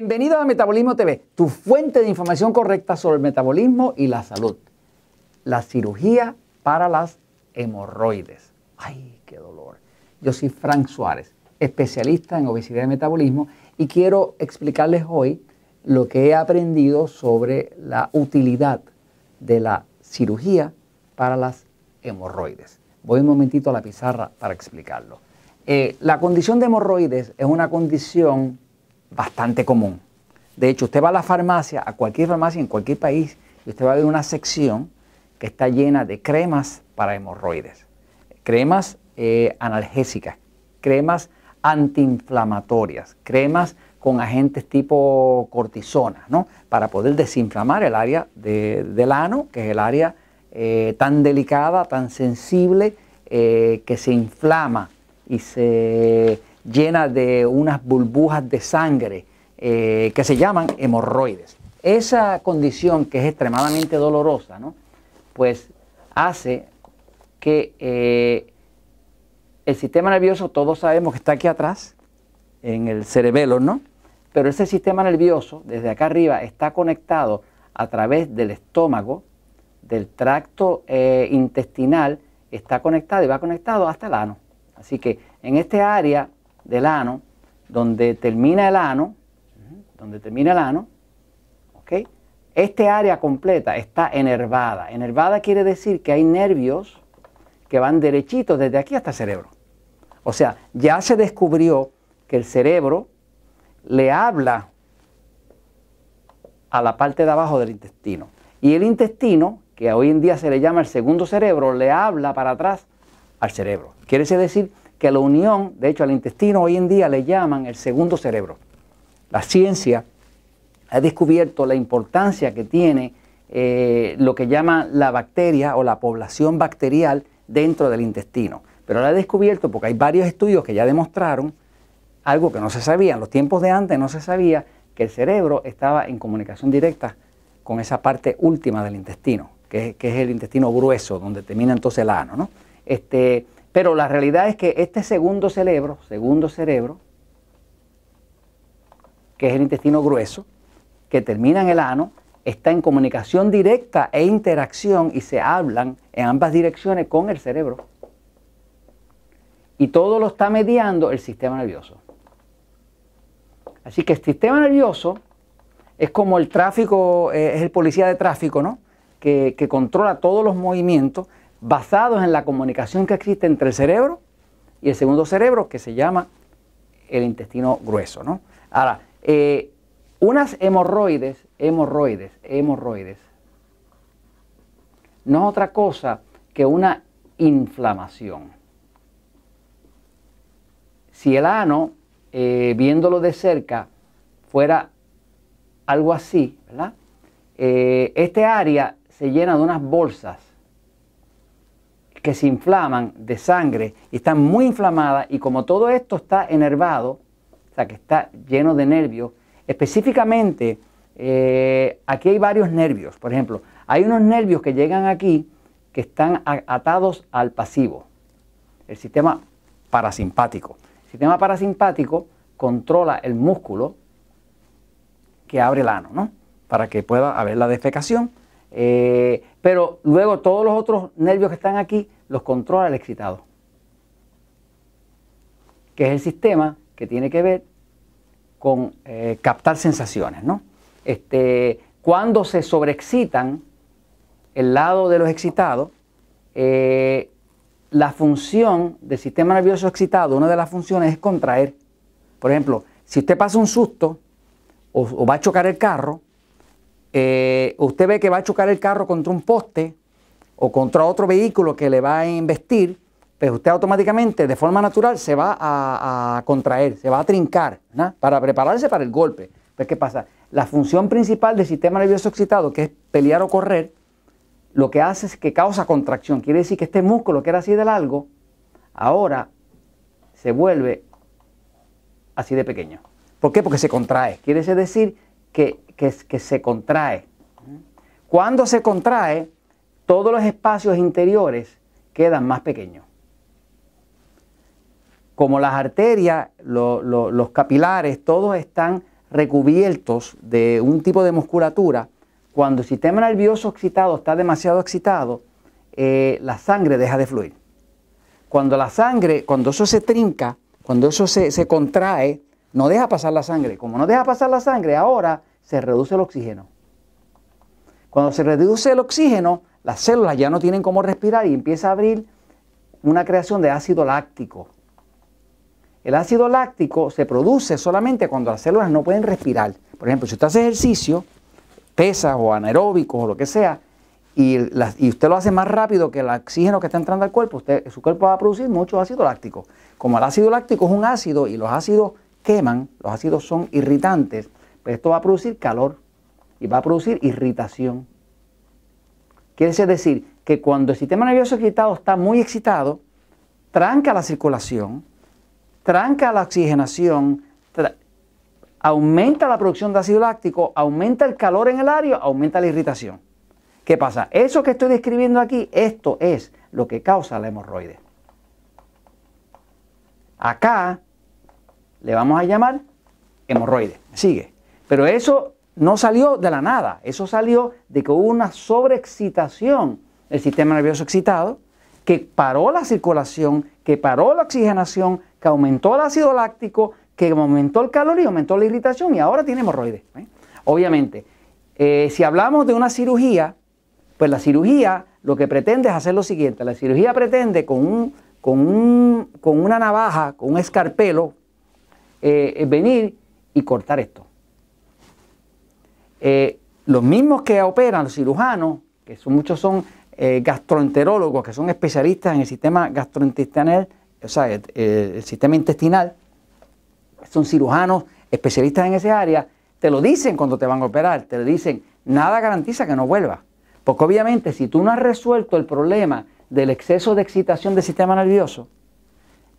Bienvenido a Metabolismo TV, tu fuente de información correcta sobre el metabolismo y la salud. La cirugía para las hemorroides. Ay, qué dolor. Yo soy Frank Suárez, especialista en obesidad y metabolismo, y quiero explicarles hoy lo que he aprendido sobre la utilidad de la cirugía para las hemorroides. Voy un momentito a la pizarra para explicarlo. Eh, la condición de hemorroides es una condición bastante común. De hecho, usted va a la farmacia, a cualquier farmacia en cualquier país, y usted va a ver una sección que está llena de cremas para hemorroides, cremas eh, analgésicas, cremas antiinflamatorias, cremas con agentes tipo cortisona, ¿no? Para poder desinflamar el área del ano, que es el área eh, tan delicada, tan sensible, eh, que se inflama y se llena de unas burbujas de sangre eh, que se llaman hemorroides. Esa condición que es extremadamente dolorosa, ¿no? pues hace que eh, el sistema nervioso, todos sabemos que está aquí atrás, en el cerebelo, ¿no? Pero ese sistema nervioso, desde acá arriba, está conectado a través del estómago, del tracto eh, intestinal, está conectado y va conectado hasta el ano. Así que en este área del ano, donde termina el ano, donde termina el ano, ¿ok? Este área completa está enervada. Enervada quiere decir que hay nervios que van derechitos desde aquí hasta el cerebro. O sea, ya se descubrió que el cerebro le habla a la parte de abajo del intestino. Y el intestino, que hoy en día se le llama el segundo cerebro, le habla para atrás al cerebro. Quiere decir que la unión, de hecho al intestino hoy en día le llaman el segundo cerebro. La ciencia ha descubierto la importancia que tiene eh, lo que llama la bacteria o la población bacterial dentro del intestino. Pero la ha descubierto porque hay varios estudios que ya demostraron algo que no se sabía. En los tiempos de antes no se sabía que el cerebro estaba en comunicación directa con esa parte última del intestino, que, es el intestino grueso, donde termina entonces el ano. ¿no? Este, pero la realidad es que este segundo cerebro, segundo cerebro, que es el intestino grueso, que termina en el ano, está en comunicación directa e interacción y se hablan en ambas direcciones con el cerebro. Y todo lo está mediando el sistema nervioso. Así que el sistema nervioso es como el tráfico, eh, es el policía de tráfico, ¿no? Que, que controla todos los movimientos basados en la comunicación que existe entre el cerebro y el segundo cerebro, que se llama el intestino grueso. ¿no? Ahora, eh, unas hemorroides, hemorroides, hemorroides, no es otra cosa que una inflamación. Si el ano, eh, viéndolo de cerca, fuera algo así, ¿verdad? Eh, este área se llena de unas bolsas que se inflaman de sangre y están muy inflamadas y como todo esto está enervado, o sea que está lleno de nervios, específicamente eh, aquí hay varios nervios, por ejemplo, hay unos nervios que llegan aquí que están atados al pasivo, el sistema parasimpático. El sistema parasimpático controla el músculo que abre el ano, ¿no? Para que pueda haber la defecación eh, pero luego todos los otros nervios que están aquí los controla el excitado, que es el sistema que tiene que ver con eh, captar sensaciones. ¿no? Este, cuando se sobreexcitan el lado de los excitados, eh, la función del sistema nervioso excitado, una de las funciones es contraer. Por ejemplo, si usted pasa un susto o va a chocar el carro, eh, usted ve que va a chocar el carro contra un poste o contra otro vehículo que le va a investir, pues usted automáticamente, de forma natural, se va a, contraer, se va a trincar, para prepararse para el golpe. Pues, ¿qué pasa? La función principal del sistema nervioso excitado, que es pelear o correr, lo que hace es que causa contracción. Quiere decir que este músculo que era así de largo, ahora se vuelve así de pequeño. ¿Por qué? Porque se contrae. Quiere decir que, que, se contrae. Cuando se contrae, todos los espacios interiores quedan más pequeños. Como las arterias, los capilares, todos están recubiertos de un tipo de musculatura, cuando el sistema nervioso excitado está demasiado excitado, eh, la sangre deja de fluir. Cuando la sangre, cuando eso se trinca, cuando eso se, se contrae, no deja pasar la sangre. Como no deja pasar la sangre, ahora se reduce el oxígeno. Cuando se reduce el oxígeno, las células ya no tienen cómo respirar y empieza a abrir una creación de ácido láctico. El ácido láctico se produce solamente cuando las células no pueden respirar. Por ejemplo, si usted hace ejercicio, pesas o anaeróbicos o lo que sea, y, usted lo hace más rápido que el oxígeno que está entrando al cuerpo, su cuerpo va a producir mucho ácido láctico. Como el ácido láctico es un ácido y los ácidos queman, los ácidos son irritantes, pues esto va a producir calor y va a producir irritación. Quiere decir que cuando el sistema nervioso excitado está muy excitado, tranca la circulación, tranca la oxigenación, aumenta la producción de ácido láctico, aumenta el calor en el área, aumenta la irritación. ¿Qué pasa? Eso que estoy describiendo aquí, esto es lo que causa la hemorroide. Acá le vamos a llamar hemorroide. Sigue. Pero eso no salió de la nada, eso salió de que hubo una sobreexcitación del sistema nervioso excitado que paró la circulación, que paró la oxigenación, que aumentó el ácido láctico, que aumentó el calor y aumentó la irritación y ahora tiene hemorroides. ¿eh? Obviamente, eh, si hablamos de una cirugía, pues la cirugía lo que pretende es hacer lo siguiente, la cirugía pretende con, un, con, con una navaja, con un escarpelo, eh, venir y cortar esto. los mismos que operan, los cirujanos, que son, muchos son gastroenterólogos, que son especialistas en el sistema gastrointestinal, o sea, el, sistema intestinal, son cirujanos especialistas en ese área, te lo dicen cuando te van a operar, te lo dicen, nada garantiza que no vuelva. Porque obviamente si tú no has resuelto el problema del exceso de excitación del sistema nervioso,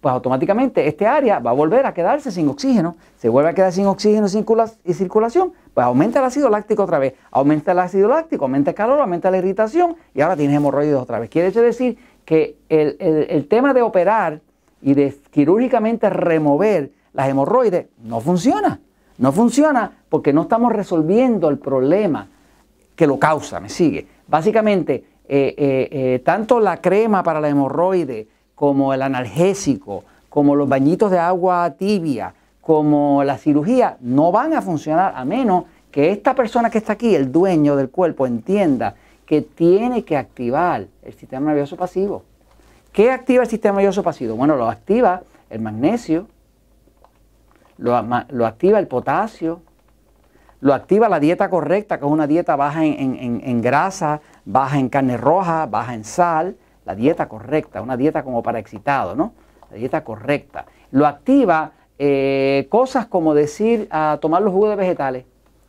pues automáticamente este área va a volver a quedarse sin oxígeno, se vuelve a quedar sin oxígeno y circulación, pues aumenta el ácido láctico otra vez, aumenta el ácido láctico, aumenta el calor, aumenta la irritación y ahora tienes hemorroides otra vez. Quiere decir que el tema de operar y de quirúrgicamente remover las hemorroides, no funciona. No funciona porque no estamos resolviendo el problema que lo causa, me sigue. Básicamente, eh, eh, eh, tanto la crema para la hemorroide como el analgésico, como los bañitos de agua tibia, como la cirugía, no van a funcionar a menos que esta persona que está aquí, el dueño del cuerpo, entienda que tiene que activar el sistema nervioso pasivo. ¿Qué activa el sistema nervioso pasivo? Bueno, lo activa el magnesio, lo, activa el potasio, lo activa la dieta correcta, que es una dieta baja en, grasa, baja en carne roja, baja en sal, la dieta correcta, una dieta como para excitado, ¿no? La dieta correcta. Lo activa eh, cosas como decir tomar los jugos de vegetales,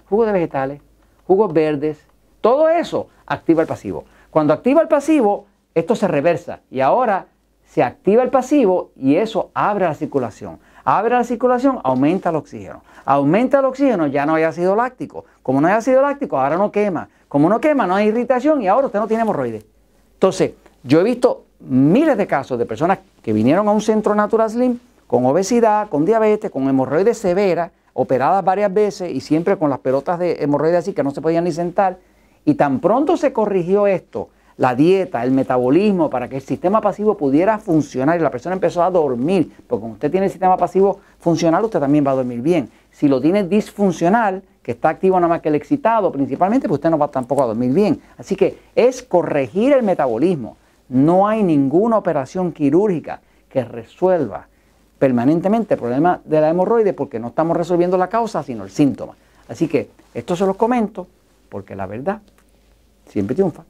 jugos de vegetales, jugos verdes, todo eso activa el pasivo. Cuando activa el pasivo, esto se reversa y ahora se activa el pasivo y eso abre la circulación. Abre la circulación, aumenta el oxígeno. Aumenta el oxígeno, ya no hay ácido láctico. Como no hay ácido láctico, ahora no quema. Como no quema, no hay irritación y ahora usted no tiene hemorroides. Entonces, yo he visto miles de casos de personas que vinieron a un centro Natural Slim con obesidad, con diabetes, con hemorroides severas, operadas varias veces y siempre con las pelotas de hemorroides así que no se podían ni sentar. Y tan pronto se corrigió esto, la dieta, el metabolismo, para que el sistema pasivo pudiera funcionar y la persona empezó a dormir, porque como usted tiene el sistema pasivo funcional, usted también va a dormir bien. Si lo tiene disfuncional, que está activo nada más que el excitado principalmente, pues usted no va tampoco a dormir bien. Así que es corregir el metabolismo. No hay ninguna operación quirúrgica que resuelva permanentemente el problema de la hemorroide porque no estamos resolviendo la causa, sino el síntoma. Así que esto se los comento porque la verdad siempre triunfa.